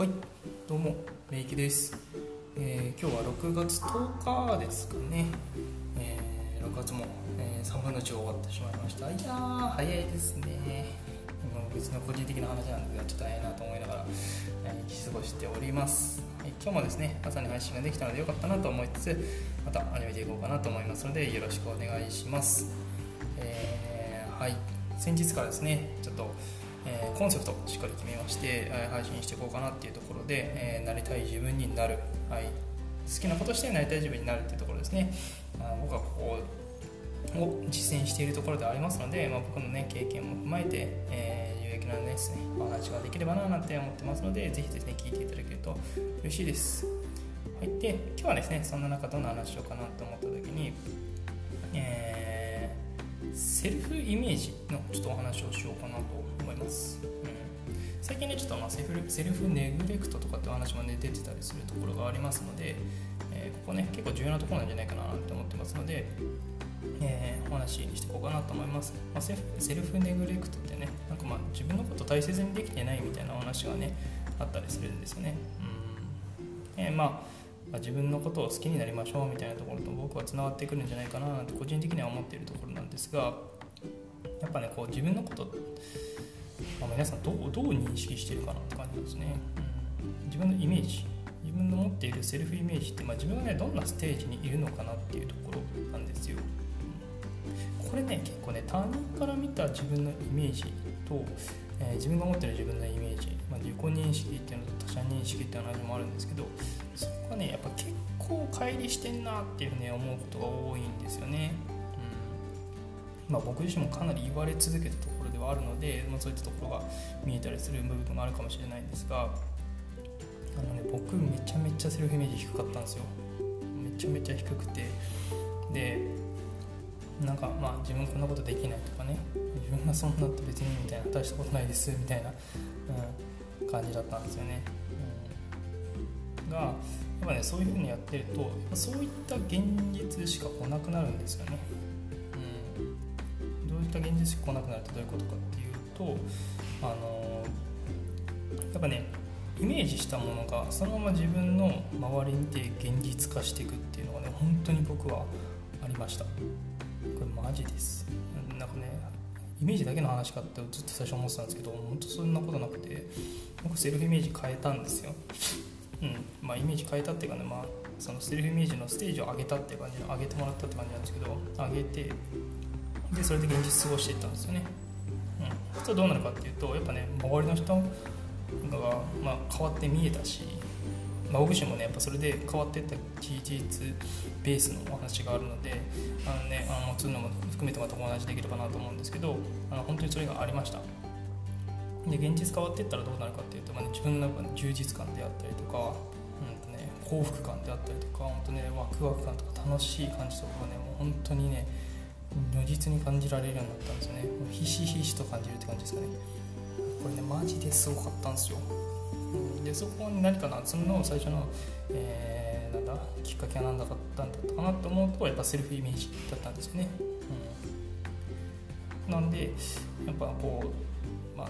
はいどうもめいきです、えー今日は6月10日ですかね、えー6月も、え3分の1終わってしまいました。いやー早いですね。今別の個人的な話なんですがちょっと早いなと思いながら、えー生き過ごしております、はい今日もですね朝に配信ができたのでよかったなと思いつつまた始めていこうかなと思いますのでよろしくお願いします、えーはい先日からですねちょっとえーコンセプトをしっかり決めまして、え配信していこうかなっていうところで、えーなりたい自分になる、はい、好きなことしてなりたい自分になるっていうところですね、あ僕はここを実践しているところでありますので、まあ、僕の、ね、経験も踏まえて、え有益なですねお話ができればななんて思ってますのでぜひですね聞いていただけると嬉しいです、はい、で今日はですねそんな中どんな話しようかなと思った時に、えーセルフイメージのちょっとお話をしようかなと思います、うん、最近ねちょっとまあセルフセルフネグレクトとかってお話もね出てたりするところがありますので、えーここね結構重要なところなんじゃないかなって思ってますので、えーお話にしていこうかなと思います、まあセルフセルフネグレクトってねなんかまあ自分のこと大切にできてないみたいなお話がねあったりするんですよね、うん。えーまあまあ自分のことを好きになりましょうみたいなところと僕はつながってくるんじゃないかななんて個人的には思っているところなんですがやっぱねこう自分のこと、まあ、皆さんどうどう認識してるかなって感じですね、うん、自分のイメージ自分の持っているセルフイメージって、まあ、自分がねどんなステージにいるのかなっていうところなんですよ。これね結構ね他人から見た自分のイメージと、えー自分が持ってる自分のイメージ、自己認識っていうのと他者認識っていう話もあるんですけどそこがねやっぱ結構乖離してんなっていうね思うことが多いんですよね、うん。まあ、僕自身もかなり言われ続けたところではあるので、まあ、そういったところが見えたりする部分があるかもしれないんですがあのね僕めちゃめちゃセルフイメージ低かったんですよ。めちゃめちゃ低くて。でなんかまあ自分こんなことできないとかね。自分がそんなって別にみたいな大したことないですみたいな、うん、感じだったんですよね、うん、がやっぱねそういうふうにやってるとやっぱそういった現実しか来なくなるんですよね、うん、どういった現実しか来なくなるとどういうことかっていうとあのやっぱねイメージしたものがそのまま自分の周りにて現実化していくっていうのがね本当に僕はありました。これマジです。なんかねイメージだけの話かってずっと最初思ってたんですけど本当そんなことなくて僕セルフイメージ変えたんですよ。うん。まあイメージ変えたっていうかねまあそのセルフイメージのステージを上げたっていう感じ上げてもらったって感じなんですけど上げてでそれで現実過ごしていったんですよね。うん。そしたらどうなるかっていうとやっぱね周りの人が、まあ、変わって見えたしまあ、僕自身もねやっぱそれで変わっていった事実ベースのお話があるのであの、ね、あのそういうのも含めてまたお話できればなと思うんですけどあの本当にそれがありました。で現実変わっていったらどうなるかっていうと、まあね、自分の中の充実感であったりとか、うんとね、幸福感であったりとか本当ねワクワク感とか楽しい感じとかがねもう本当にね如実に感じられるようになったんですよね。ひしひしと感じるって感じですかね。これねマジですごかったんですよ。でそこに何かなその最初の、えー、なんだきっかけは何だったんだったかなと思うとやっぱセルフイメージだったんですよね、うん、なんでやっぱこう、まあ、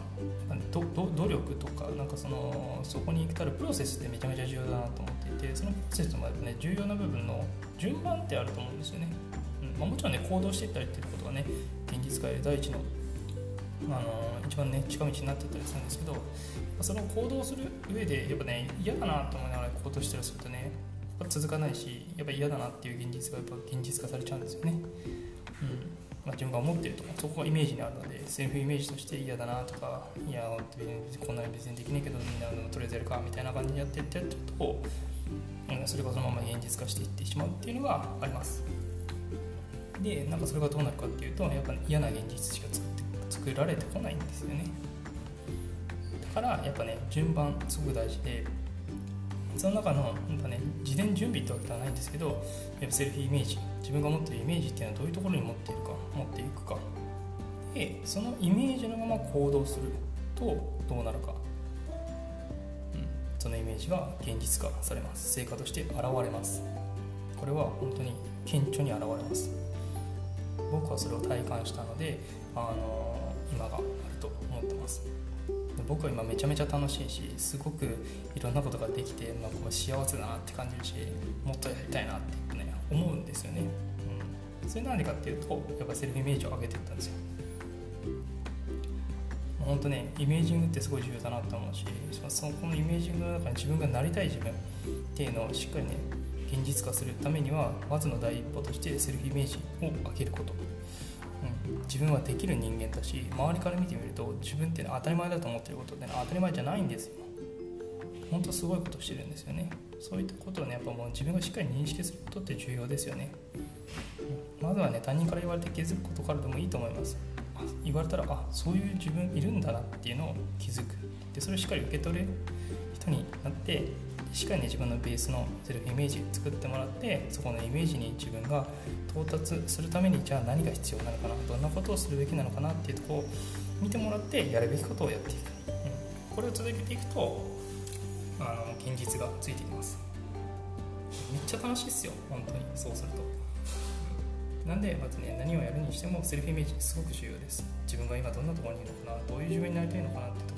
どど努力とかなんかそのそこに至るプロセスってめちゃめちゃ重要だなと思っていてそのプロセスもやっぱね重要な部分の順番ってあると思うんですよね、うん。まあ、もちろんね行動していったりっていうことがね現実化へ第一のあの一番ね近道になってたりするんですけどその行動する上でやっぱね嫌だなと思いながら行動したりするとねやっぱ続かないしやっぱ嫌だなっていう現実がやっぱ現実化されちゃうんですよね、うん。まあ、自分が思ってるとかそこがイメージにあるのでセルフイメージとして嫌だなとかいやこんなに別にできないけどみんなのとりあえずやるかみたいな感じにやってってやってると、うん、それがそのまま現実化していってしまうっていうのがあります。でなんかそれがどうなるかっていうとやっぱ、嫌な現実しか作作られてこないんですよね。だからやっぱね順番すごく大事でその中のやっぱ、ね、事前準備ってわけではないんですけどやっぱセルフイメージ自分が持ってるイメージっていうのはどういうところに持っているか持っていくか。でそのイメージのまま行動するとどうなるか、うん、そのイメージが現実化されます。成果として現れます。これは本当に顕著に現れます。僕はそれを体感したので、あのます。僕は今めちゃめちゃ楽しいしすごくいろんなことができて、まあ、こう幸せだなって感じるしもっとやりたいなって、ね、思うんですよね、うん、それなんでかっていうとやっぱセルフイメージを上げていったんですよ。本当ねイメージングってすごい重要だなと思うしそのこのイメージングの中に自分がなりたい自分っていうのをしっかりね現実化するためにはまずの第一歩としてセルフイメージを上げること、うん、自分はできる人間だし周りから見てみると自分って当たり前だと思ってることって当たり前じゃないんですよ。本当すごいことしてるんですよね。そういったことをねやっぱもう自分がしっかり認識することって重要ですよね、まずはね他人から言われて気づくことからでもいいと思います。言われたらあそういう自分いるんだなっていうのを気づく。でそれをしっかり受け取れる人になってしっかりね自分のベースのセルフイメージ作ってもらってそこのイメージに自分が到達するためにじゃあ何が必要なのかなどんなことをするべきなのかなっていうとこを見てもらってやるべきことをやっていく、うん、これを続けていくとあの現実がついてきます。めっちゃ楽しいですよ。本当に。そうすると。なんでまずね何をやるにしてもセルフイメージすごく重要です。自分が今どんなところにいるのかなどういう自分になりたいのかなってと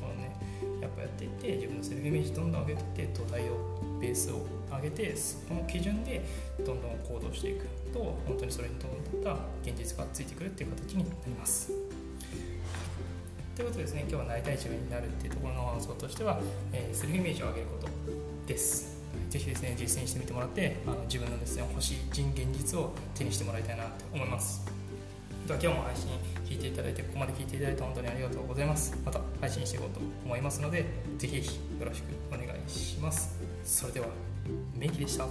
やっぱやっていって自分のセルフイメージどんどん上げていって土台をベースを上げてそこの基準でどんどん行動していくと本当にそれに伴った現実がついてくるっていう形になります。ということですね今日はなりたい自分になるっていうところの感想としては、えー、セルフイメージを上げることです。ぜひですね実践してみてもらってあの自分のですね欲しい人現実を手にしてもらいたいなと思います。では今日も配信聞いていただいてここまで聞いていただいて本当にありがとうございます。また配信していこうと思いますのでぜひよろしくお願いします。それではメイキでした。